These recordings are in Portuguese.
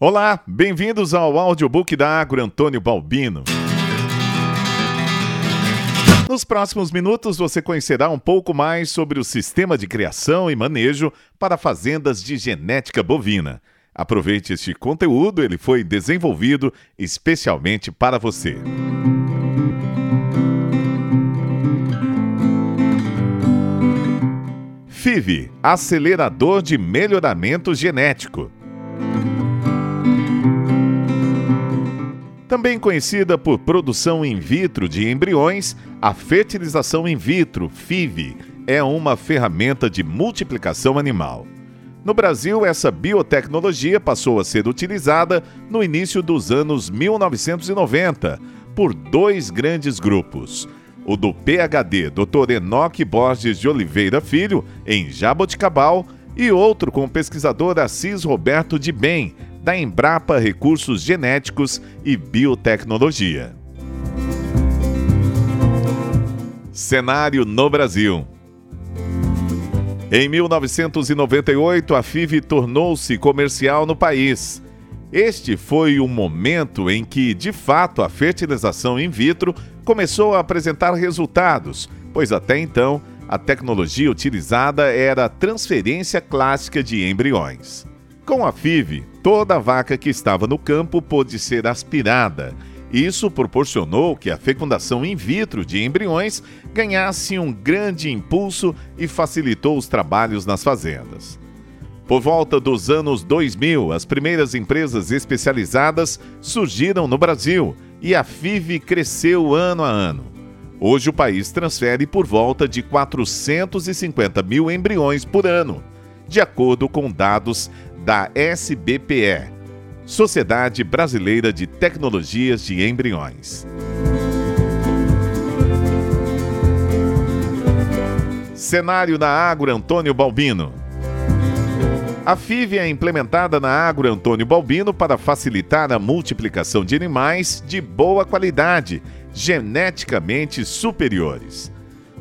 Olá, bem-vindos ao audiobook da Agro Antônio Balbino. Nos próximos minutos você conhecerá um pouco mais sobre o sistema de criação e manejo para fazendas de genética bovina. Aproveite este conteúdo, ele foi desenvolvido especialmente para você. FIV Acelerador de Melhoramento Genético. Também conhecida por produção in vitro de embriões, a fertilização in vitro, FIV, é uma ferramenta de multiplicação animal. No Brasil, essa biotecnologia passou a ser utilizada no início dos anos 1990 por dois grandes grupos. O do PhD Dr. Enoque Borges de Oliveira Filho, em Jaboticabal, e outro com o pesquisador Assis Roberto de Bem, da Embrapa Recursos Genéticos e Biotecnologia. Cenário no Brasil. Em 1998, a FIV tornou-se comercial no país. Este foi o momento em que, de fato, a fertilização in vitro começou a apresentar resultados, pois até então a tecnologia utilizada era a transferência clássica de embriões. Com a FIV, toda vaca que estava no campo pôde ser aspirada. Isso proporcionou que a fecundação in vitro de embriões ganhasse um grande impulso e facilitou os trabalhos nas fazendas. Por volta dos anos 2000, as primeiras empresas especializadas surgiram no Brasil e a FIV cresceu ano a ano. Hoje o país transfere por volta de 450 mil embriões por ano, de acordo com dados da SBPE, Sociedade Brasileira de Tecnologias de Embriões. Cenário na Agro Antônio Balbino. A FIV é implementada na Agro Antônio Balbino para facilitar a multiplicação de animais de boa qualidade, geneticamente superiores.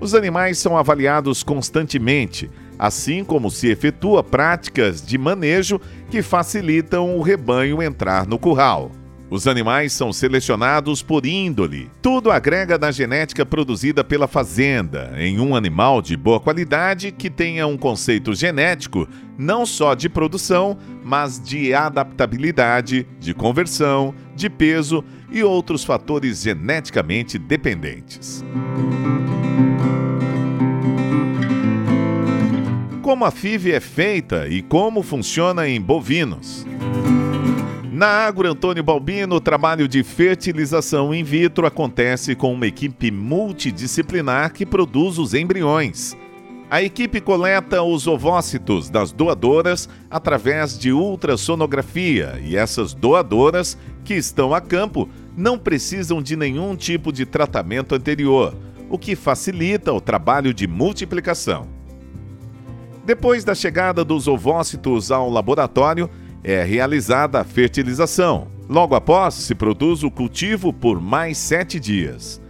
Os animais são avaliados constantemente, assim como se efetua práticas de manejo que facilitam o rebanho entrar no curral. Os animais são selecionados por índole. Tudo agrega na genética produzida pela fazenda, em um animal de boa qualidade que tenha um conceito genético não só de produção, mas de adaptabilidade, de conversão, de peso e outros fatores geneticamente dependentes. Como a FIV é feita e como funciona em bovinos. Na Agro Antônio Balbino, o trabalho de fertilização in vitro acontece com uma equipe multidisciplinar que produz os embriões. A equipe coleta os ovócitos das doadoras através de ultrassonografia e essas doadoras que estão a campo não precisam de nenhum tipo de tratamento anterior, o que facilita o trabalho de multiplicação. Depois da chegada dos ovócitos ao laboratório, é realizada a fertilização. Logo após, se produz o cultivo por mais sete dias.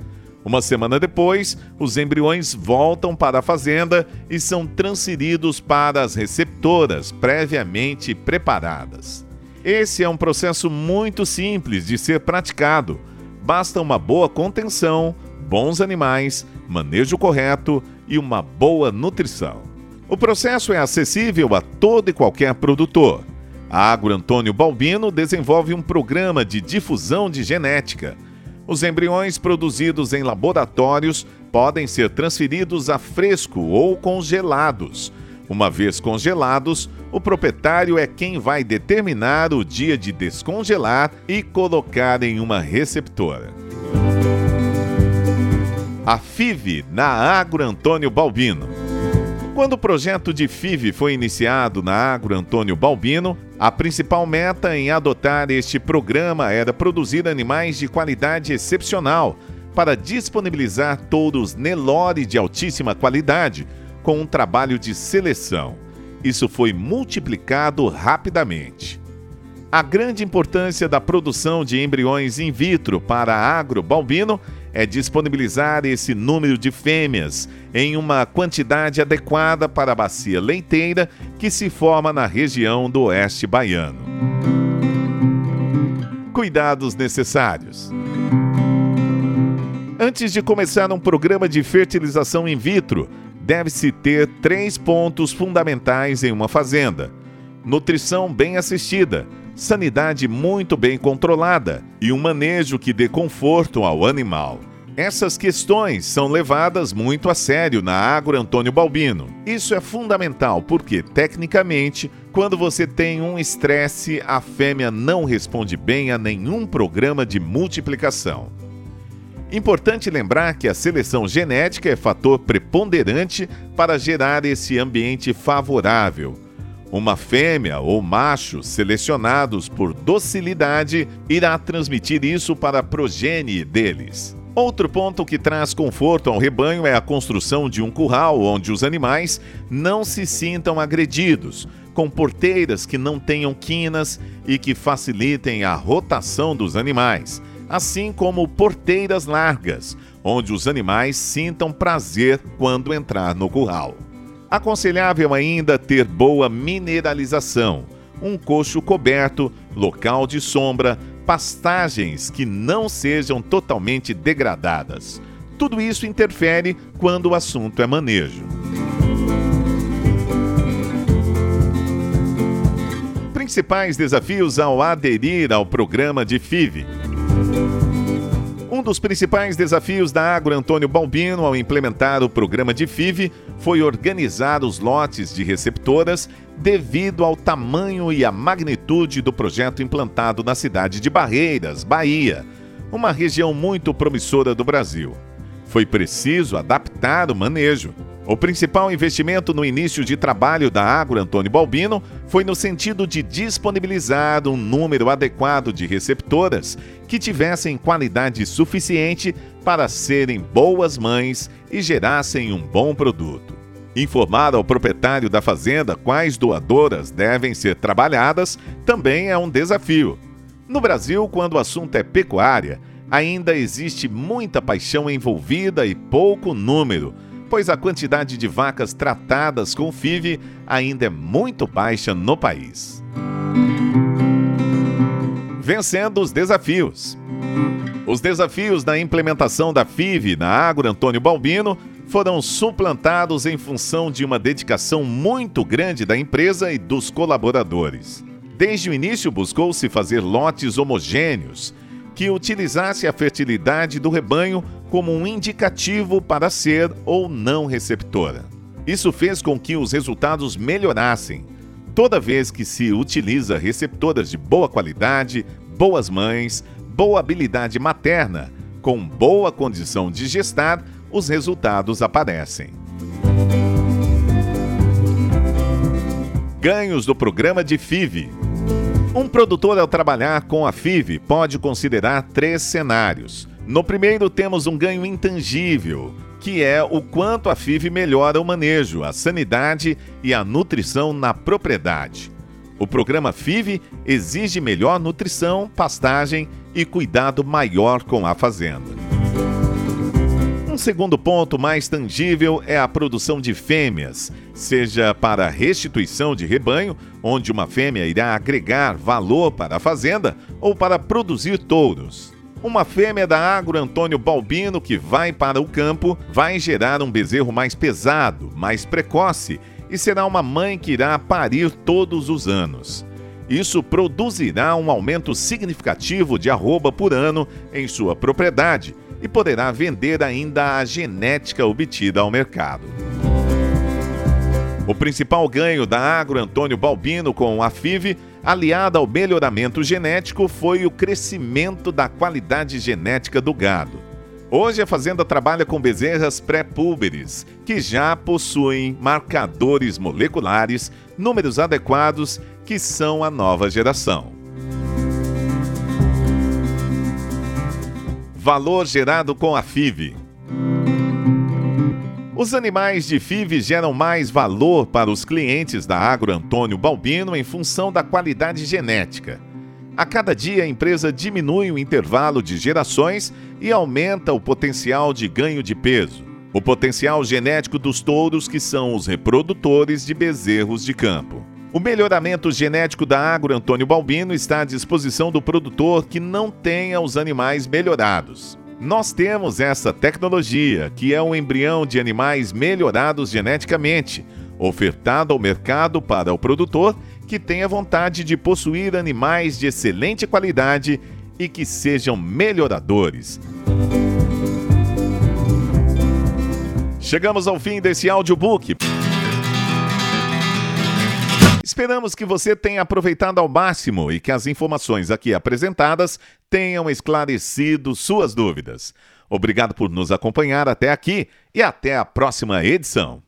Uma semana depois, os embriões voltam para a fazenda e são transferidos para as receptoras previamente preparadas. Esse é um processo muito simples de ser praticado. Basta uma boa contenção, bons animais, manejo correto e uma boa nutrição. O processo é acessível a todo e qualquer produtor. A Agro Antônio Balbino desenvolve um programa de difusão de genética. Os embriões produzidos em laboratórios podem ser transferidos a fresco ou congelados. Uma vez congelados, o proprietário é quem vai determinar o dia de descongelar e colocar em uma receptora. A FIV na Agro Antônio Balbino. Quando o projeto de FIV foi iniciado na Agro Antônio Balbino, a principal meta em adotar este programa era produzir animais de qualidade excepcional para disponibilizar touros Nelore de altíssima qualidade, com um trabalho de seleção. Isso foi multiplicado rapidamente. A grande importância da produção de embriões in vitro para a Agro Balbino é disponibilizar esse número de fêmeas em uma quantidade adequada para a bacia leiteira que se forma na região do oeste baiano. cuidados necessários. Antes de começar um programa de fertilização in vitro, deve-se ter três pontos fundamentais em uma fazenda: nutrição bem assistida, sanidade muito bem controlada e um manejo que dê conforto ao animal. Essas questões são levadas muito a sério na Agro Antônio Balbino. Isso é fundamental porque, tecnicamente, quando você tem um estresse, a fêmea não responde bem a nenhum programa de multiplicação. Importante lembrar que a seleção genética é fator preponderante para gerar esse ambiente favorável. Uma fêmea ou macho selecionados por docilidade irá transmitir isso para a progenie deles. Outro ponto que traz conforto ao rebanho é a construção de um curral onde os animais não se sintam agredidos, com porteiras que não tenham quinas e que facilitem a rotação dos animais, assim como porteiras largas, onde os animais sintam prazer quando entrar no curral. Aconselhável ainda ter boa mineralização, um coxo coberto, local de sombra, pastagens que não sejam totalmente degradadas. Tudo isso interfere quando o assunto é manejo. Principais desafios ao aderir ao programa de FIV. Um dos principais desafios da Agro Antônio Balbino ao implementar o programa de FIV foi organizar os lotes de receptoras devido ao tamanho e à magnitude do projeto implantado na cidade de Barreiras, Bahia, uma região muito promissora do Brasil. Foi preciso adaptar o manejo. O principal investimento no início de trabalho da Agro Antônio Balbino foi no sentido de disponibilizar um número adequado de receptoras que tivessem qualidade suficiente para serem boas mães e gerassem um bom produto. Informar ao proprietário da fazenda quais doadoras devem ser trabalhadas também é um desafio. No Brasil, quando o assunto é pecuária, ainda existe muita paixão envolvida e pouco número pois a quantidade de vacas tratadas com FIV ainda é muito baixa no país. Vencendo os desafios. Os desafios da implementação da FIV na Agro Antônio Balbino foram suplantados em função de uma dedicação muito grande da empresa e dos colaboradores. Desde o início, buscou-se fazer lotes homogêneos que utilizasse a fertilidade do rebanho como um indicativo para ser ou não receptora. Isso fez com que os resultados melhorassem. Toda vez que se utiliza receptoras de boa qualidade, boas mães, boa habilidade materna, com boa condição de gestar, os resultados aparecem. Ganhos do programa de FIV. Um produtor, ao trabalhar com a FIV, pode considerar três cenários. No primeiro, temos um ganho intangível, que é o quanto a FIV melhora o manejo, a sanidade e a nutrição na propriedade. O programa FIV exige melhor nutrição, pastagem e cuidado maior com a fazenda. Um segundo ponto mais tangível é a produção de fêmeas, seja para restituição de rebanho, onde uma fêmea irá agregar valor para a fazenda, ou para produzir touros. Uma fêmea da Agro Antônio Balbino que vai para o campo vai gerar um bezerro mais pesado, mais precoce e será uma mãe que irá parir todos os anos. Isso produzirá um aumento significativo de arroba por ano em sua propriedade e poderá vender ainda a genética obtida ao mercado. O principal ganho da Agro Antônio Balbino com a FIV, aliada ao melhoramento genético, foi o crescimento da qualidade genética do gado. Hoje a fazenda trabalha com bezerras pré-púberes, que já possuem marcadores moleculares, números adequados, que são a nova geração. Valor gerado com a FIV. Os animais de FIV geram mais valor para os clientes da Agro Antônio Balbino em função da qualidade genética. A cada dia a empresa diminui o intervalo de gerações e aumenta o potencial de ganho de peso. O potencial genético dos touros, que são os reprodutores de bezerros de campo. O melhoramento genético da Agro Antônio Balbino está à disposição do produtor que não tenha os animais melhorados. Nós temos essa tecnologia, que é um embrião de animais melhorados geneticamente, ofertado ao mercado para o produtor que tenha vontade de possuir animais de excelente qualidade e que sejam melhoradores. Chegamos ao fim desse audiobook. Esperamos que você tenha aproveitado ao máximo e que as informações aqui apresentadas tenham esclarecido suas dúvidas. Obrigado por nos acompanhar até aqui e até a próxima edição.